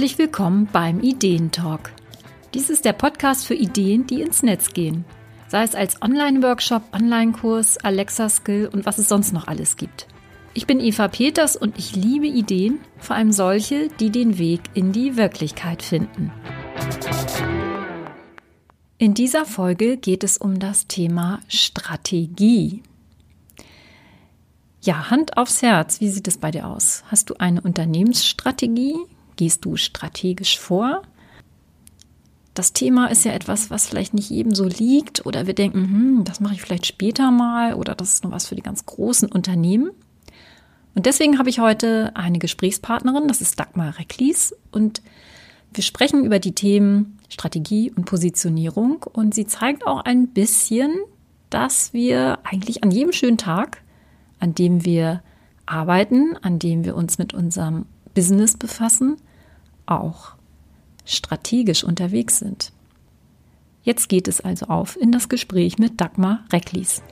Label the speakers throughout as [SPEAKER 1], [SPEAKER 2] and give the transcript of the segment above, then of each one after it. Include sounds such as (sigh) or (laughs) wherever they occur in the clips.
[SPEAKER 1] Herzlich willkommen beim Ideentalk. Dies ist der Podcast für Ideen, die ins Netz gehen. Sei es als Online-Workshop, Online-Kurs, Alexa-Skill und was es sonst noch alles gibt. Ich bin Eva Peters und ich liebe Ideen, vor allem solche, die den Weg in die Wirklichkeit finden. In dieser Folge geht es um das Thema Strategie. Ja, Hand aufs Herz, wie sieht es bei dir aus? Hast du eine Unternehmensstrategie? Gehst du strategisch vor? Das Thema ist ja etwas, was vielleicht nicht jedem so liegt oder wir denken, hm, das mache ich vielleicht später mal oder das ist nur was für die ganz großen Unternehmen. Und deswegen habe ich heute eine Gesprächspartnerin, das ist Dagmar Recklis und wir sprechen über die Themen Strategie und Positionierung und sie zeigt auch ein bisschen, dass wir eigentlich an jedem schönen Tag, an dem wir arbeiten, an dem wir uns mit unserem Business befassen, auch strategisch unterwegs sind. Jetzt geht es also auf in das Gespräch mit Dagmar Recklis.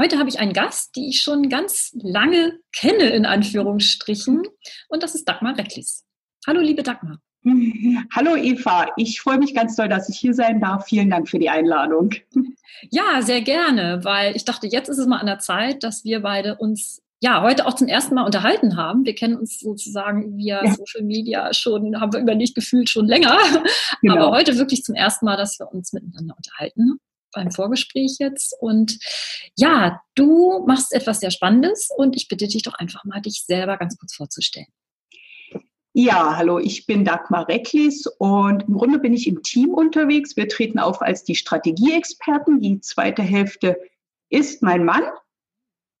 [SPEAKER 1] Heute habe ich einen Gast, die ich schon ganz lange kenne, in Anführungsstrichen, und das ist Dagmar Recklis. Hallo, liebe Dagmar. (laughs)
[SPEAKER 2] Hallo Eva, ich freue mich ganz doll, dass ich hier sein darf. Vielen Dank für die Einladung.
[SPEAKER 1] Ja, sehr gerne, weil ich dachte, jetzt ist es mal an der Zeit, dass wir beide uns ja heute auch zum ersten Mal unterhalten haben. Wir kennen uns sozusagen via ja. Social Media schon, haben wir überlegt gefühlt schon länger, (laughs) genau. aber heute wirklich zum ersten Mal, dass wir uns miteinander unterhalten beim Vorgespräch jetzt. Und ja, du machst etwas sehr Spannendes und ich bitte dich doch einfach mal, dich selber ganz kurz vorzustellen.
[SPEAKER 2] Ja, hallo, ich bin Dagmar Recklis und im Grunde bin ich im Team unterwegs. Wir treten auf als die Strategieexperten. Die zweite Hälfte ist mein Mann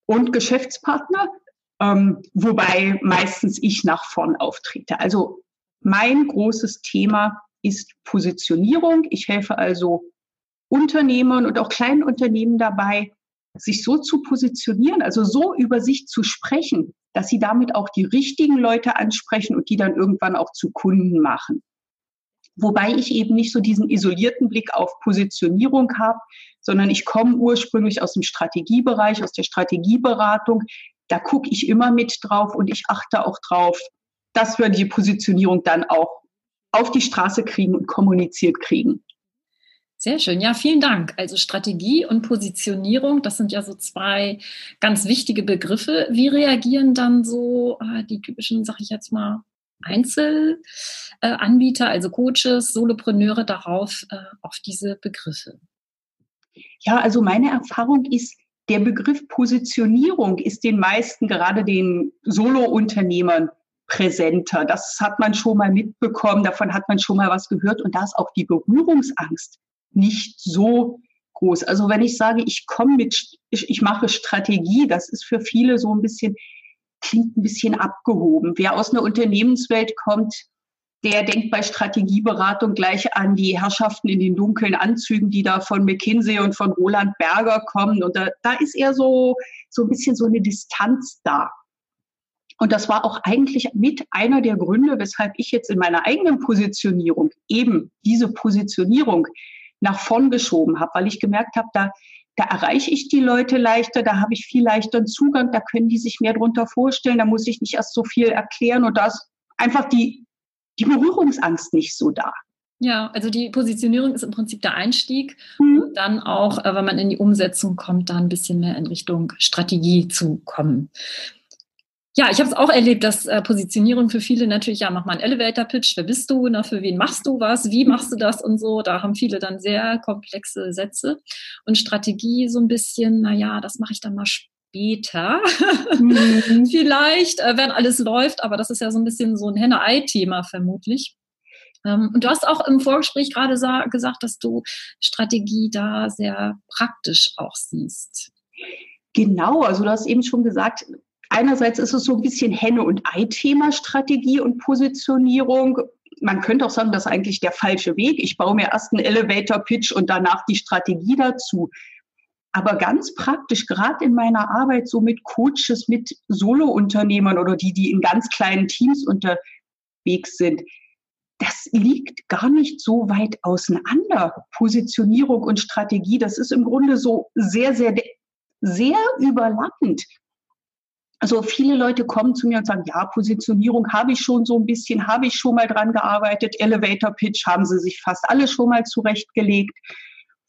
[SPEAKER 2] und Geschäftspartner, ähm, wobei meistens ich nach vorn auftrete. Also mein großes Thema ist Positionierung. Ich helfe also Unternehmern und auch kleinen Unternehmen dabei, sich so zu positionieren, also so über sich zu sprechen, dass sie damit auch die richtigen Leute ansprechen und die dann irgendwann auch zu Kunden machen. Wobei ich eben nicht so diesen isolierten Blick auf Positionierung habe, sondern ich komme ursprünglich aus dem Strategiebereich, aus der Strategieberatung. Da gucke ich immer mit drauf und ich achte auch drauf, dass wir die Positionierung dann auch auf die Straße kriegen und kommuniziert kriegen.
[SPEAKER 1] Sehr schön. Ja, vielen Dank. Also Strategie und Positionierung, das sind ja so zwei ganz wichtige Begriffe. Wie reagieren dann so äh, die typischen, sag ich jetzt mal, Einzelanbieter, äh, also Coaches, Solopreneure darauf, äh, auf diese Begriffe?
[SPEAKER 2] Ja, also meine Erfahrung ist, der Begriff Positionierung ist den meisten, gerade den Solo-Unternehmern, präsenter. Das hat man schon mal mitbekommen, davon hat man schon mal was gehört und da ist auch die Berührungsangst nicht so groß. Also wenn ich sage, ich komme mit, ich, ich mache Strategie, das ist für viele so ein bisschen, klingt ein bisschen abgehoben. Wer aus einer Unternehmenswelt kommt, der denkt bei Strategieberatung gleich an die Herrschaften in den dunklen Anzügen, die da von McKinsey und von Roland Berger kommen. Und da, da ist eher so, so ein bisschen so eine Distanz da. Und das war auch eigentlich mit einer der Gründe, weshalb ich jetzt in meiner eigenen Positionierung eben diese Positionierung nach vorn geschoben habe, weil ich gemerkt habe, da, da erreiche ich die Leute leichter, da habe ich viel leichteren Zugang, da können die sich mehr drunter vorstellen, da muss ich nicht erst so viel erklären und da ist einfach die, die Berührungsangst nicht so da.
[SPEAKER 1] Ja, also die Positionierung ist im Prinzip der Einstieg mhm. und dann auch, äh, wenn man in die Umsetzung kommt, da ein bisschen mehr in Richtung Strategie zu kommen. Ja, ich habe es auch erlebt, dass äh, Positionierung für viele natürlich, ja, mach mal einen Elevator-Pitch, wer bist du, na, für wen machst du was, wie machst du das und so. Da haben viele dann sehr komplexe Sätze. Und Strategie so ein bisschen, na ja, das mache ich dann mal später. Mhm. (laughs) Vielleicht, äh, wenn alles läuft, aber das ist ja so ein bisschen so ein Henne-Ei-Thema vermutlich. Ähm, und du hast auch im Vorgespräch gerade gesagt, dass du Strategie da sehr praktisch auch siehst.
[SPEAKER 2] Genau, also du hast eben schon gesagt, Einerseits ist es so ein bisschen Henne- und Ei-Thema Strategie und Positionierung. Man könnte auch sagen, das ist eigentlich der falsche Weg. Ich baue mir erst einen Elevator-Pitch und danach die Strategie dazu. Aber ganz praktisch, gerade in meiner Arbeit so mit Coaches, mit Solo-Unternehmern oder die, die in ganz kleinen Teams unterwegs sind, das liegt gar nicht so weit auseinander. Positionierung und Strategie, das ist im Grunde so sehr, sehr, sehr überlappend. Also viele Leute kommen zu mir und sagen, ja, Positionierung habe ich schon so ein bisschen, habe ich schon mal dran gearbeitet. Elevator Pitch haben sie sich fast alle schon mal zurechtgelegt.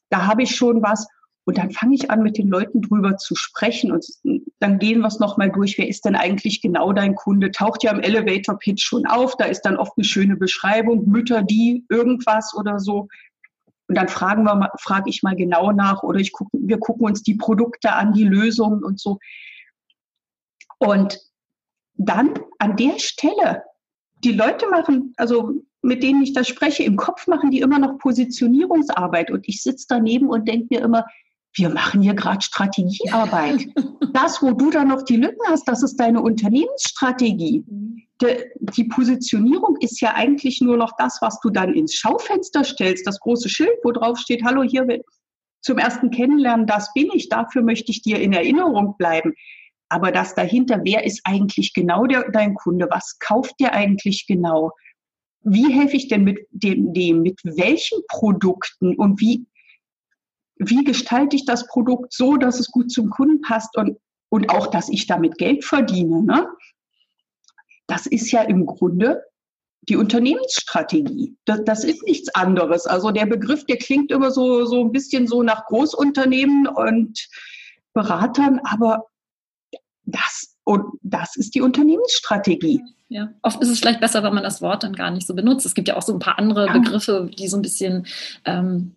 [SPEAKER 2] Da habe ich schon was. Und dann fange ich an, mit den Leuten drüber zu sprechen und dann gehen wir es nochmal durch. Wer ist denn eigentlich genau dein Kunde? Taucht ja im Elevator Pitch schon auf. Da ist dann oft eine schöne Beschreibung, Mütter, die irgendwas oder so. Und dann fragen wir frage ich mal genau nach oder ich guck, wir gucken uns die Produkte an, die Lösungen und so. Und dann an der Stelle, die Leute machen, also mit denen ich da spreche, im Kopf machen die immer noch Positionierungsarbeit und ich sitze daneben und denke mir immer, wir machen hier gerade Strategiearbeit. (laughs) Das, wo du da noch die Lücken hast, das ist deine Unternehmensstrategie. Die Positionierung ist ja eigentlich nur noch das, was du dann ins Schaufenster stellst, das große Schild, wo drauf steht, hallo, hier zum ersten Kennenlernen, das bin ich, dafür möchte ich dir in Erinnerung bleiben. Aber das dahinter, wer ist eigentlich genau der, dein Kunde? Was kauft der eigentlich genau? Wie helfe ich denn mit dem, dem, mit welchen Produkten und wie wie gestalte ich das Produkt so, dass es gut zum Kunden passt und, und auch, dass ich damit Geld verdiene. Ne? Das ist ja im Grunde die Unternehmensstrategie. Das, das ist nichts anderes. Also der Begriff, der klingt immer so, so ein bisschen so nach Großunternehmen und Beratern, aber das, und das ist die Unternehmensstrategie.
[SPEAKER 1] Ja, oft ist es vielleicht besser, wenn man das Wort dann gar nicht so benutzt. Es gibt ja auch so ein paar andere ja. Begriffe, die so ein bisschen ähm,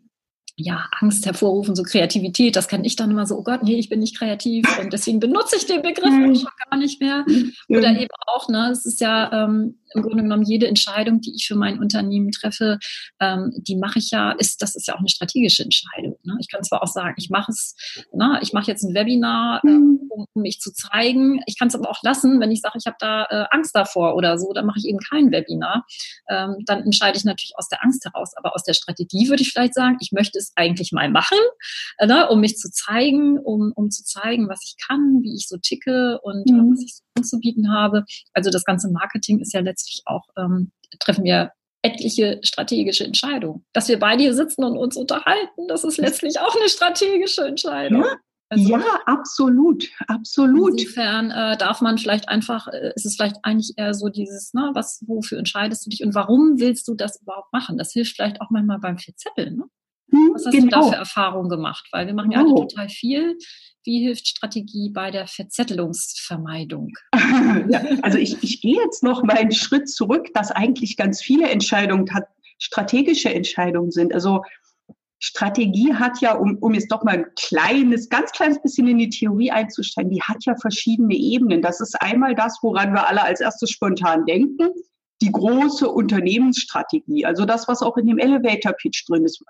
[SPEAKER 1] ja, Angst hervorrufen, so Kreativität, das kann ich dann immer so, oh Gott, nee, ich bin nicht kreativ und deswegen benutze ich den Begriff mhm. schon gar nicht mehr. Oder eben auch, ne, es ist ja ähm, im Grunde genommen jede Entscheidung, die ich für mein Unternehmen treffe, ähm, die mache ich ja, ist, das ist ja auch eine strategische Entscheidung. Ne? Ich kann zwar auch sagen, ich mache es, na, ich mache jetzt ein Webinar, äh, um, um, mich zu zeigen. Ich kann es aber auch lassen, wenn ich sage, ich habe da äh, Angst davor oder so, dann mache ich eben kein Webinar. Ähm, dann entscheide ich natürlich aus der Angst heraus. Aber aus der Strategie würde ich vielleicht sagen, ich möchte es eigentlich mal machen, äh, ne, um mich zu zeigen, um, um zu zeigen, was ich kann, wie ich so ticke und äh, mhm. was ich so anzubieten habe. Also das ganze Marketing ist ja letztlich auch, ähm, treffen wir etliche strategische Entscheidungen. Dass wir beide hier sitzen und uns unterhalten, das ist letztlich auch eine strategische Entscheidung.
[SPEAKER 2] Ja. Also, ja, absolut, absolut.
[SPEAKER 1] Insofern äh, darf man vielleicht einfach, äh, ist es vielleicht eigentlich eher so dieses, ne, was, wofür entscheidest du dich und warum willst du das überhaupt machen? Das hilft vielleicht auch manchmal beim Verzetteln. Ne? Hm, was hast genau. du da genau. für Erfahrungen gemacht? Weil wir machen ja alle total viel. Wie hilft Strategie bei der Verzettelungsvermeidung? (laughs)
[SPEAKER 2] ja, also ich, ich gehe jetzt noch mal einen Schritt zurück, dass eigentlich ganz viele Entscheidungen strategische Entscheidungen sind. Also Strategie hat ja, um, um jetzt doch mal ein kleines, ganz kleines bisschen in die Theorie einzusteigen, die hat ja verschiedene Ebenen. Das ist einmal das, woran wir alle als erstes spontan denken, die große Unternehmensstrategie, also das, was auch in dem Elevator Pitch drin ist.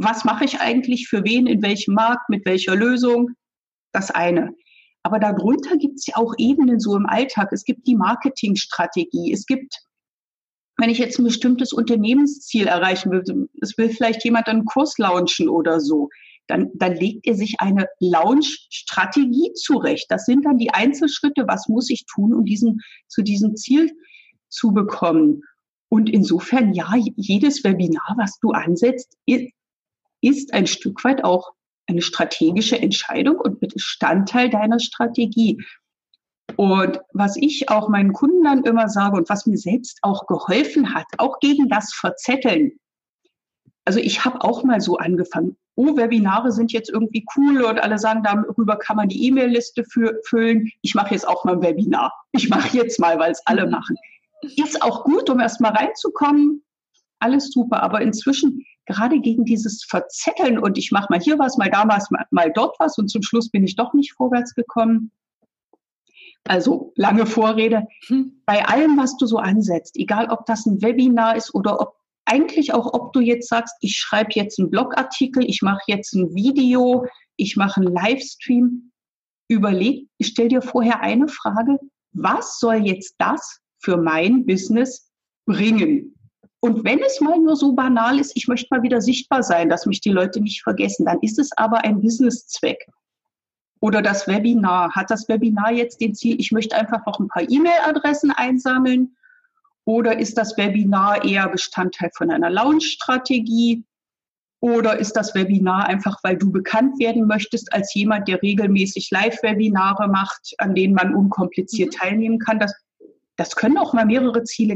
[SPEAKER 2] Was mache ich eigentlich für wen, in welchem Markt, mit welcher Lösung? das eine. Aber darunter gibt es ja auch Ebenen so im Alltag. Es gibt die Marketingstrategie. Es gibt, wenn ich jetzt ein bestimmtes Unternehmensziel erreichen will, es will vielleicht jemand einen Kurs launchen oder so, dann, dann legt er sich eine Launch-Strategie zurecht. Das sind dann die Einzelschritte, was muss ich tun, um diesen, zu diesem Ziel zu bekommen. Und insofern, ja, jedes Webinar, was du ansetzt, ist ein Stück weit auch eine strategische Entscheidung und Bestandteil deiner Strategie. Und was ich auch meinen Kunden dann immer sage und was mir selbst auch geholfen hat, auch gegen das Verzetteln. Also ich habe auch mal so angefangen, oh, Webinare sind jetzt irgendwie cool und alle sagen, darüber kann man die E-Mail-Liste füllen. Ich mache jetzt auch mal ein Webinar. Ich mache jetzt mal, weil es alle mhm. machen. Ist auch gut, um erst mal reinzukommen. Alles super. Aber inzwischen gerade gegen dieses Verzetteln und ich mache mal hier was, mal da was, mal dort was und zum Schluss bin ich doch nicht vorwärts gekommen. Also lange Vorrede. Hm. Bei allem, was du so ansetzt, egal ob das ein Webinar ist oder ob eigentlich auch, ob du jetzt sagst, ich schreibe jetzt einen Blogartikel, ich mache jetzt ein Video, ich mache einen Livestream, überleg, stell dir vorher eine Frage, was soll jetzt das für mein Business bringen? Und wenn es mal nur so banal ist, ich möchte mal wieder sichtbar sein, dass mich die Leute nicht vergessen, dann ist es aber ein Businesszweck. Oder das Webinar. Hat das Webinar jetzt den Ziel, ich möchte einfach noch ein paar E-Mail-Adressen einsammeln? Oder ist das Webinar eher Bestandteil von einer Launch-Strategie? Oder ist das Webinar einfach, weil du bekannt werden möchtest als jemand, der regelmäßig Live-Webinare macht, an denen man unkompliziert mhm. teilnehmen kann? Das, das können auch mal mehrere Ziele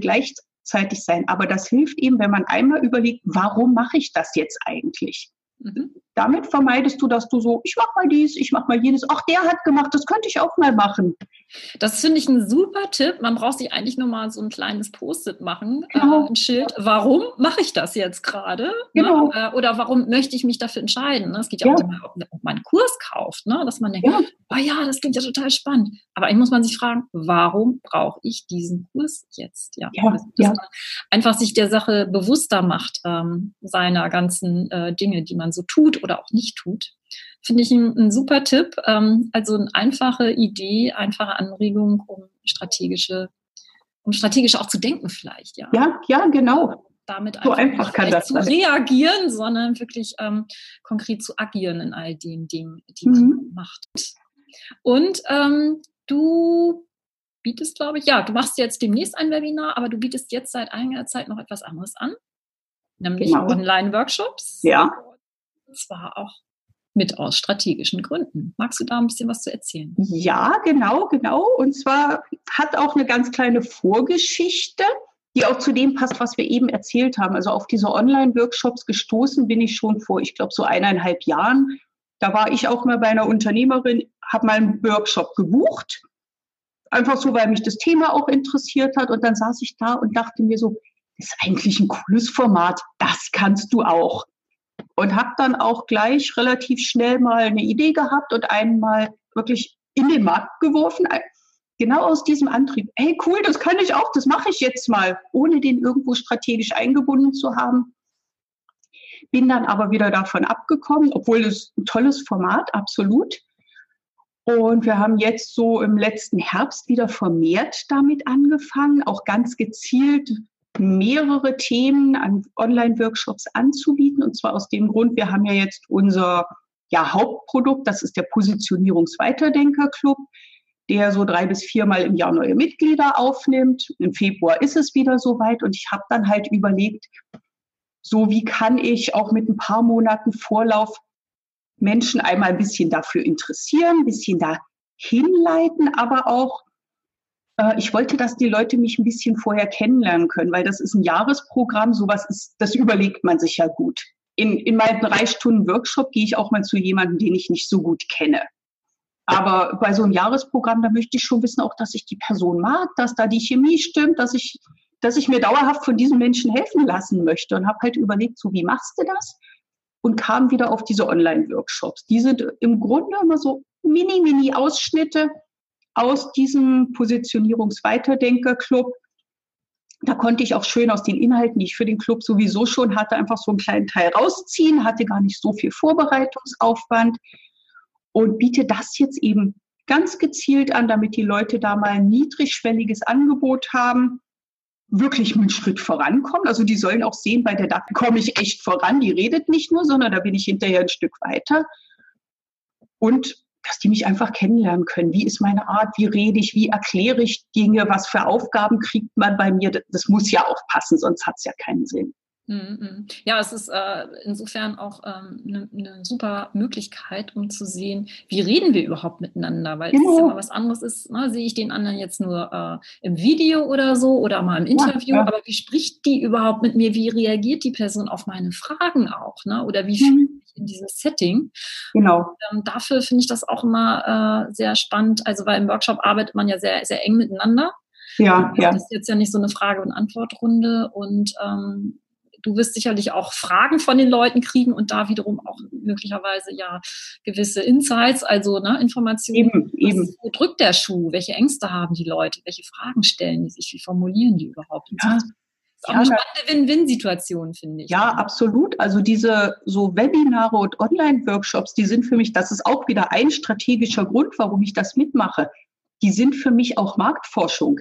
[SPEAKER 2] gleichzeitig sein. Aber das hilft eben, wenn man einmal überlegt, warum mache ich das jetzt eigentlich? Mhm damit vermeidest du, dass du so, ich mach mal dies, ich mach mal jenes, ach, der hat gemacht, das könnte ich auch mal machen.
[SPEAKER 1] Das finde ich ein super Tipp. Man braucht sich eigentlich nur mal so ein kleines Post-it machen, äh, genau. äh, ein Schild. Warum mache ich das jetzt gerade? Ne? Genau. Ne? Oder warum möchte ich mich dafür entscheiden? Ne? Es geht ja, ja. auch immer, ob man einen Kurs kauft, ne? dass man denkt, ja. oh ja, das klingt ja total spannend. Aber eigentlich muss man sich fragen, warum brauche ich diesen Kurs jetzt? Ja, ja, dass, ja. einfach sich der Sache bewusster macht, ähm, seiner ganzen äh, Dinge, die man so tut oder auch nicht tut. Finde ich ein, ein super Tipp. Ähm, also eine einfache Idee, einfache Anregung, um strategische, um strategisch auch zu denken vielleicht, ja.
[SPEAKER 2] Ja, ja, genau.
[SPEAKER 1] Damit so einfach kann das zu sein. reagieren, sondern wirklich ähm, konkret zu agieren in all den Dingen, die mhm. man macht. Und ähm, du bietest, glaube ich, ja, du machst jetzt demnächst ein Webinar, aber du bietest jetzt seit einiger Zeit noch etwas anderes an, nämlich genau. Online-Workshops.
[SPEAKER 2] Ja
[SPEAKER 1] zwar auch mit aus strategischen Gründen. Magst du da ein bisschen was zu erzählen?
[SPEAKER 2] Ja, genau, genau. Und zwar hat auch eine ganz kleine Vorgeschichte, die auch zu dem passt, was wir eben erzählt haben. Also auf diese Online-Workshops gestoßen bin ich schon vor, ich glaube, so eineinhalb Jahren. Da war ich auch mal bei einer Unternehmerin, habe mal einen Workshop gebucht. Einfach so, weil mich das Thema auch interessiert hat. Und dann saß ich da und dachte mir so, das ist eigentlich ein cooles Format. Das kannst du auch und habe dann auch gleich relativ schnell mal eine Idee gehabt und einmal wirklich in den Markt geworfen. Genau aus diesem Antrieb. Hey, cool, das kann ich auch, das mache ich jetzt mal, ohne den irgendwo strategisch eingebunden zu haben. Bin dann aber wieder davon abgekommen, obwohl es ein tolles Format, absolut. Und wir haben jetzt so im letzten Herbst wieder vermehrt damit angefangen, auch ganz gezielt mehrere Themen an Online-Workshops anzubieten. Und zwar aus dem Grund, wir haben ja jetzt unser ja, Hauptprodukt, das ist der Positionierungsweiterdenker-Club, der so drei bis viermal im Jahr neue Mitglieder aufnimmt. Im Februar ist es wieder soweit und ich habe dann halt überlegt, so wie kann ich auch mit ein paar Monaten Vorlauf Menschen einmal ein bisschen dafür interessieren, ein bisschen da hinleiten, aber auch ich wollte, dass die Leute mich ein bisschen vorher kennenlernen können, weil das ist ein Jahresprogramm, sowas ist, das überlegt man sich ja gut. In, in meinem drei Stunden Workshop gehe ich auch mal zu jemandem, den ich nicht so gut kenne. Aber bei so einem Jahresprogramm, da möchte ich schon wissen, auch, dass ich die Person mag, dass da die Chemie stimmt, dass ich, dass ich mir dauerhaft von diesen Menschen helfen lassen möchte und habe halt überlegt, so wie machst du das? Und kam wieder auf diese Online-Workshops. Die sind im Grunde immer so mini, mini Ausschnitte aus diesem Positionierungsweiterdenker-Club. Da konnte ich auch schön aus den Inhalten, die ich für den Club sowieso schon hatte, einfach so einen kleinen Teil rausziehen, hatte gar nicht so viel Vorbereitungsaufwand und biete das jetzt eben ganz gezielt an, damit die Leute da mal ein niedrigschwelliges Angebot haben, wirklich einen Schritt vorankommen. Also die sollen auch sehen, bei der DAC komme ich echt voran, die redet nicht nur, sondern da bin ich hinterher ein Stück weiter. Und dass die mich einfach kennenlernen können. Wie ist meine Art? Wie rede ich? Wie erkläre ich Dinge? Was für Aufgaben kriegt man bei mir? Das muss ja auch passen, sonst hat es ja keinen Sinn.
[SPEAKER 1] Mhm, mhm. Ja, es ist äh, insofern auch eine ähm, ne, ne super Möglichkeit, um zu sehen, wie reden wir überhaupt miteinander, weil genau. es ja immer was anderes ist, ne? sehe ich den anderen jetzt nur äh, im Video oder so oder mal im Interview, ja, ja. aber wie spricht die überhaupt mit mir, wie reagiert die Person auf meine Fragen auch, ne? oder wie mhm in dieses Setting.
[SPEAKER 2] Genau.
[SPEAKER 1] Und, ähm, dafür finde ich das auch immer äh, sehr spannend. Also weil im Workshop arbeitet man ja sehr, sehr eng miteinander.
[SPEAKER 2] Ja, ja.
[SPEAKER 1] Das ist jetzt ja nicht so eine Frage- und Antwortrunde und ähm, du wirst sicherlich auch Fragen von den Leuten kriegen und da wiederum auch möglicherweise ja gewisse Insights, also ne, Informationen.
[SPEAKER 2] Eben, eben.
[SPEAKER 1] Wo drückt der Schuh? Welche Ängste haben die Leute? Welche Fragen stellen die sich? Wie formulieren die überhaupt?
[SPEAKER 2] Ja,
[SPEAKER 1] ist auch eine spannende Win-Win-Situation, finde ich.
[SPEAKER 2] Ja, absolut. Also diese so Webinare und Online-Workshops, die sind für mich, das ist auch wieder ein strategischer Grund, warum ich das mitmache. Die sind für mich auch Marktforschung.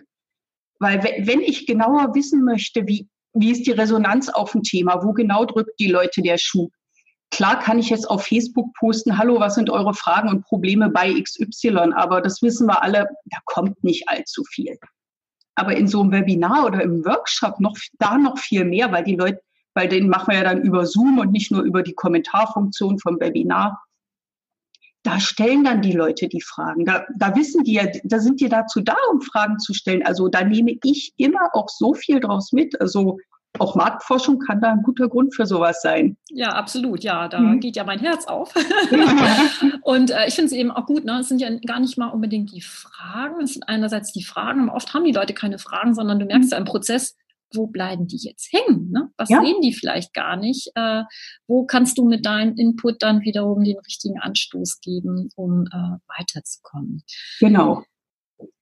[SPEAKER 2] Weil wenn ich genauer wissen möchte, wie, wie ist die Resonanz auf ein Thema, wo genau drückt die Leute der Schuh, Klar kann ich jetzt auf Facebook posten, hallo, was sind eure Fragen und Probleme bei XY, aber das wissen wir alle, da kommt nicht allzu viel aber in so einem Webinar oder im Workshop noch da noch viel mehr, weil die Leute weil den machen wir ja dann über Zoom und nicht nur über die Kommentarfunktion vom Webinar. Da stellen dann die Leute die Fragen. Da, da wissen die ja, da sind die dazu da, um Fragen zu stellen. Also da nehme ich immer auch so viel draus mit. Also auch Marktforschung kann da ein guter Grund für sowas sein.
[SPEAKER 1] Ja, absolut. Ja, da mhm. geht ja mein Herz auf. (laughs) und äh, ich finde es eben auch gut, ne? es sind ja gar nicht mal unbedingt die Fragen, es sind einerseits die Fragen, aber oft haben die Leute keine Fragen, sondern du merkst mhm. ja im Prozess, wo bleiben die jetzt hängen? Ne? Was ja. sehen die vielleicht gar nicht? Äh, wo kannst du mit deinem Input dann wiederum den richtigen Anstoß geben, um äh, weiterzukommen?
[SPEAKER 2] Genau.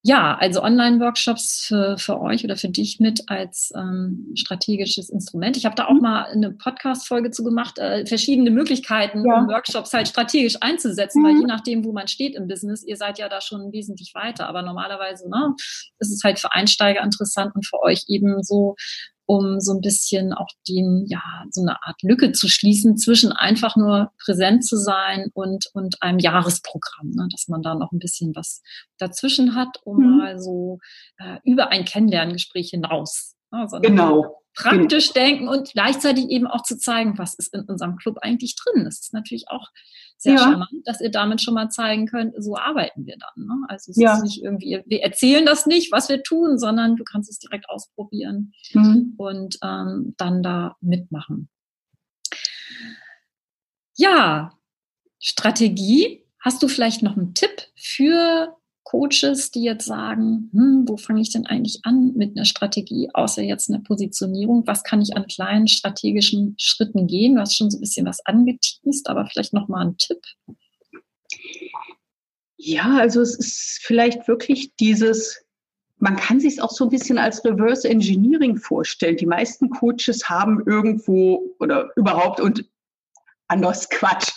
[SPEAKER 1] Ja, also Online-Workshops für, für euch oder für dich mit als ähm, strategisches Instrument. Ich habe da auch mhm. mal eine Podcast-Folge zu gemacht, äh, verschiedene Möglichkeiten, ja. um Workshops halt strategisch einzusetzen, mhm. weil je nachdem, wo man steht im Business, ihr seid ja da schon wesentlich weiter. Aber normalerweise ne, ist es halt für Einsteiger interessant und für euch eben so um so ein bisschen auch den, ja, so eine Art Lücke zu schließen zwischen einfach nur präsent zu sein und, und einem Jahresprogramm, ne? dass man da noch ein bisschen was dazwischen hat, um mhm. mal so äh, über ein Kennenlerngespräch hinaus.
[SPEAKER 2] Ne? genau
[SPEAKER 1] praktisch denken und gleichzeitig eben auch zu zeigen, was ist in unserem Club eigentlich drin. Das ist natürlich auch sehr ja. charmant, dass ihr damit schon mal zeigen könnt, so arbeiten wir dann. Ne? Also es ja. ist nicht irgendwie, wir erzählen das nicht, was wir tun, sondern du kannst es direkt ausprobieren mhm. und ähm, dann da mitmachen. Ja, Strategie. Hast du vielleicht noch einen Tipp für Coaches, die jetzt sagen, hm, wo fange ich denn eigentlich an mit einer Strategie, außer jetzt eine Positionierung? Was kann ich an kleinen strategischen Schritten gehen? Du hast schon so ein bisschen was angeteased, aber vielleicht noch mal ein Tipp.
[SPEAKER 2] Ja, also es ist vielleicht wirklich dieses, man kann sich es auch so ein bisschen als Reverse Engineering vorstellen. Die meisten Coaches haben irgendwo oder überhaupt und anders Quatsch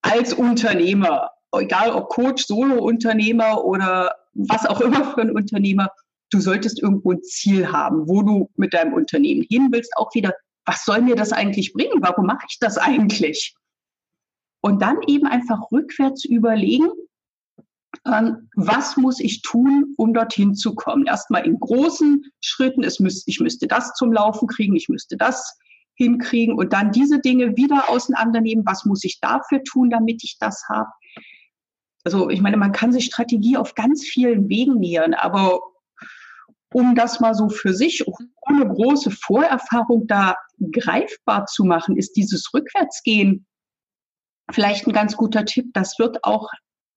[SPEAKER 2] als Unternehmer egal ob Coach, Solo-Unternehmer oder was auch immer für ein Unternehmer, du solltest irgendwo ein Ziel haben, wo du mit deinem Unternehmen hin willst. Auch wieder, was soll mir das eigentlich bringen? Warum mache ich das eigentlich? Und dann eben einfach rückwärts überlegen, ähm, was muss ich tun, um dorthin zu kommen? Erstmal in großen Schritten, müß, ich müsste das zum Laufen kriegen, ich müsste das hinkriegen und dann diese Dinge wieder auseinandernehmen. Was muss ich dafür tun, damit ich das habe? Also ich meine, man kann sich Strategie auf ganz vielen Wegen nähern, aber um das mal so für sich ohne große Vorerfahrung da greifbar zu machen, ist dieses Rückwärtsgehen vielleicht ein ganz guter Tipp. Das wird auch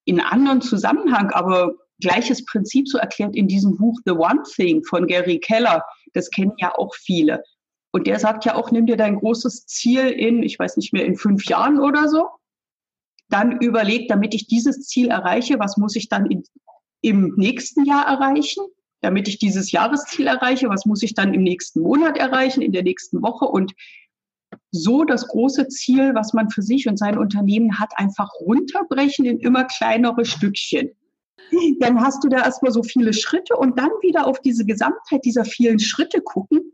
[SPEAKER 2] in anderen Zusammenhang, aber gleiches Prinzip so erklärt in diesem Buch The One Thing von Gary Keller. Das kennen ja auch viele. Und der sagt ja auch, nimm dir dein großes Ziel in, ich weiß nicht mehr, in fünf Jahren oder so dann überlegt, damit ich dieses Ziel erreiche, was muss ich dann in, im nächsten Jahr erreichen? Damit ich dieses Jahresziel erreiche, was muss ich dann im nächsten Monat erreichen, in der nächsten Woche? Und so das große Ziel, was man für sich und sein Unternehmen hat, einfach runterbrechen in immer kleinere Stückchen. Dann hast du da erstmal so viele Schritte und dann wieder auf diese Gesamtheit dieser vielen Schritte gucken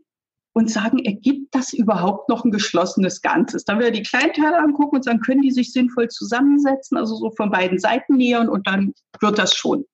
[SPEAKER 2] und sagen, ergibt das überhaupt noch ein geschlossenes Ganzes? Dann wieder die Kleinteile angucken und sagen, können die sich sinnvoll zusammensetzen, also so von beiden Seiten nähern und dann wird das schon.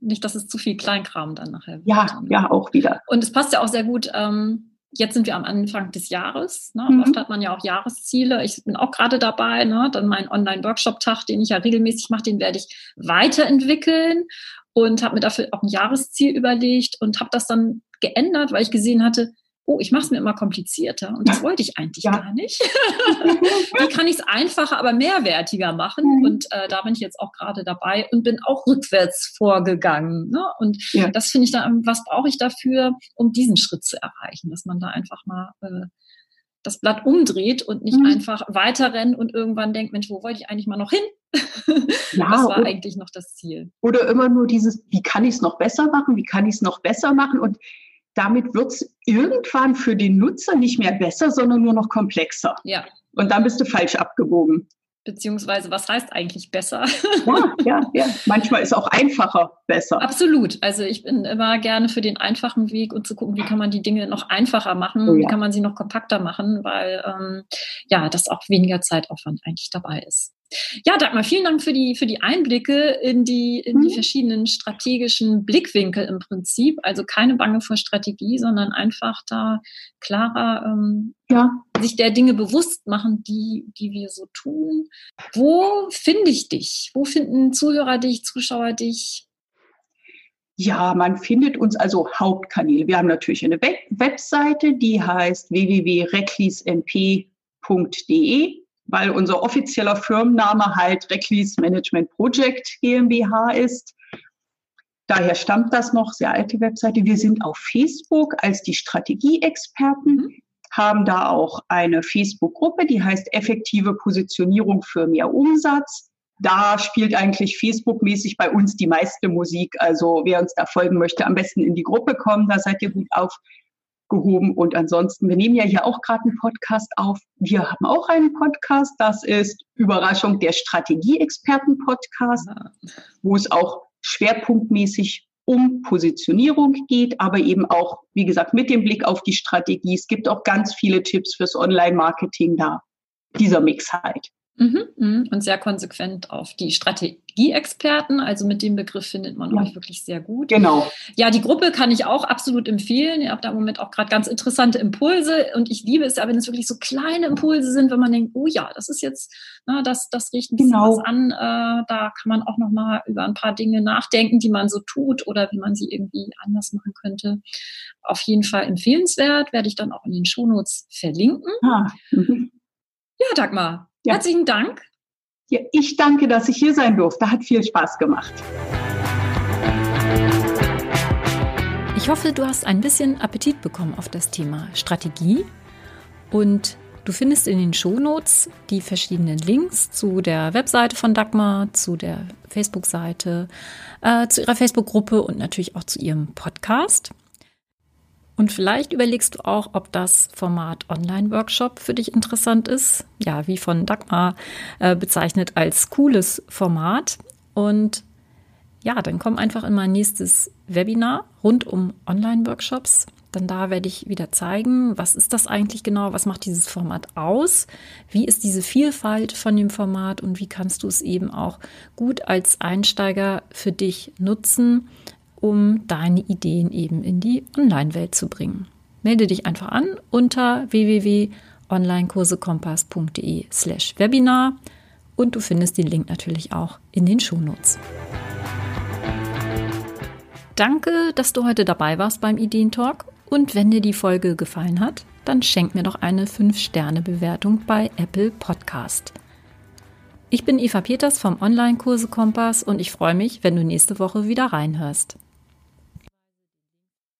[SPEAKER 1] Nicht, dass es zu viel Kleinkram dann nachher wird.
[SPEAKER 2] Ja, ja, auch wieder.
[SPEAKER 1] Und es passt ja auch sehr gut. Ähm jetzt sind wir am Anfang des Jahres. Ne? Mhm. Oft hat man ja auch Jahresziele. Ich bin auch gerade dabei, ne? dann meinen Online-Workshop-Tag, den ich ja regelmäßig mache, den werde ich weiterentwickeln und habe mir dafür auch ein Jahresziel überlegt und habe das dann geändert, weil ich gesehen hatte, oh, ich mache es mir immer komplizierter und das wollte ich eigentlich ja. gar nicht. (laughs) Wie kann ich es einfacher, aber mehrwertiger machen? Mhm. Und äh, da bin ich jetzt auch gerade dabei und bin auch (laughs) rückwärts vorgegangen. Ne? Und ja. das finde ich dann, was brauche ich dafür, um diesen Schritt zu erreichen, dass man da einfach mal äh, das Blatt umdreht und nicht mhm. einfach weiterrennt und irgendwann denkt, Mensch, wo wollte ich eigentlich mal noch hin? (laughs) Ja, das war eigentlich noch das Ziel.
[SPEAKER 2] Oder immer nur dieses, wie kann ich es noch besser machen, wie kann ich es noch besser machen und damit wird es irgendwann für den Nutzer nicht mehr besser, sondern nur noch komplexer.
[SPEAKER 1] Ja.
[SPEAKER 2] Und dann bist du falsch abgebogen.
[SPEAKER 1] Beziehungsweise, was heißt eigentlich besser?
[SPEAKER 2] Ja, ja, ja. Manchmal ist auch einfacher besser.
[SPEAKER 1] Absolut. Also ich bin immer gerne für den einfachen Weg und zu gucken, wie kann man die Dinge noch einfacher machen, oh ja. wie kann man sie noch kompakter machen, weil ähm, ja, das auch weniger Zeitaufwand eigentlich dabei ist. Ja, Dagmar, vielen Dank für die, für die Einblicke in die, in die mhm. verschiedenen strategischen Blickwinkel im Prinzip. Also keine Bange vor Strategie, sondern einfach da klarer ähm, ja. sich der Dinge bewusst machen, die, die wir so tun. Wo finde ich dich? Wo finden Zuhörer dich, Zuschauer dich?
[SPEAKER 2] Ja, man findet uns also Hauptkanäle. Wir haben natürlich eine Web Webseite, die heißt www.reclismp.de, weil unser offizieller Firmenname halt Reclis Management Project GmbH ist. Daher stammt das noch, sehr alte Webseite. Wir sind auf Facebook als die Strategieexperten, mhm. haben da auch eine Facebook-Gruppe, die heißt Effektive Positionierung für mehr Umsatz da spielt eigentlich Facebook-mäßig bei uns die meiste Musik. Also wer uns da folgen möchte, am besten in die Gruppe kommen, da seid ihr gut aufgehoben. Und ansonsten, wir nehmen ja hier auch gerade einen Podcast auf. Wir haben auch einen Podcast, das ist Überraschung der Strategie-Experten-Podcast, wo es auch schwerpunktmäßig um Positionierung geht, aber eben auch, wie gesagt, mit dem Blick auf die Strategie. Es gibt auch ganz viele Tipps fürs Online-Marketing da. Dieser Mix halt.
[SPEAKER 1] Mhm, mhm. und sehr konsequent auf die Strategieexperten. Also mit dem Begriff findet man ja. euch wirklich sehr gut.
[SPEAKER 2] Genau.
[SPEAKER 1] Ja, die Gruppe kann ich auch absolut empfehlen. Ihr habt da im Moment auch gerade ganz interessante Impulse. Und ich liebe es ja, wenn es wirklich so kleine Impulse sind, wenn man denkt, oh ja, das ist jetzt, na, das, das riecht ein bisschen genau. was an. Äh, da kann man auch nochmal über ein paar Dinge nachdenken, die man so tut oder wie man sie irgendwie anders machen könnte. Auf jeden Fall empfehlenswert, werde ich dann auch in den Shownotes verlinken. Ah. Mhm. Ja, Dagmar, ja. Herzlichen Dank.
[SPEAKER 2] Ja, ich danke, dass ich hier sein durfte. Hat viel Spaß gemacht.
[SPEAKER 1] Ich hoffe, du hast ein bisschen Appetit bekommen auf das Thema Strategie und du findest in den Shownotes die verschiedenen Links zu der Webseite von Dagmar, zu der Facebook-Seite, äh, zu ihrer Facebook-Gruppe und natürlich auch zu ihrem Podcast. Und vielleicht überlegst du auch, ob das Format Online-Workshop für dich interessant ist. Ja, wie von Dagmar äh, bezeichnet als cooles Format. Und ja, dann komm einfach in mein nächstes Webinar rund um Online-Workshops. Dann da werde ich wieder zeigen, was ist das eigentlich genau, was macht dieses Format aus, wie ist diese Vielfalt von dem Format und wie kannst du es eben auch gut als Einsteiger für dich nutzen, um deine Ideen eben in die Online-Welt zu bringen. Melde dich einfach an unter www.onlinekursekompass.de slash Webinar und du findest den Link natürlich auch in den Shownotes. Danke, dass du heute dabei warst beim Ideentalk und wenn dir die Folge gefallen hat, dann schenk mir doch eine 5-Sterne-Bewertung bei Apple Podcast. Ich bin Eva Peters vom Online-Kurse Kompass und ich freue mich, wenn du nächste Woche wieder reinhörst.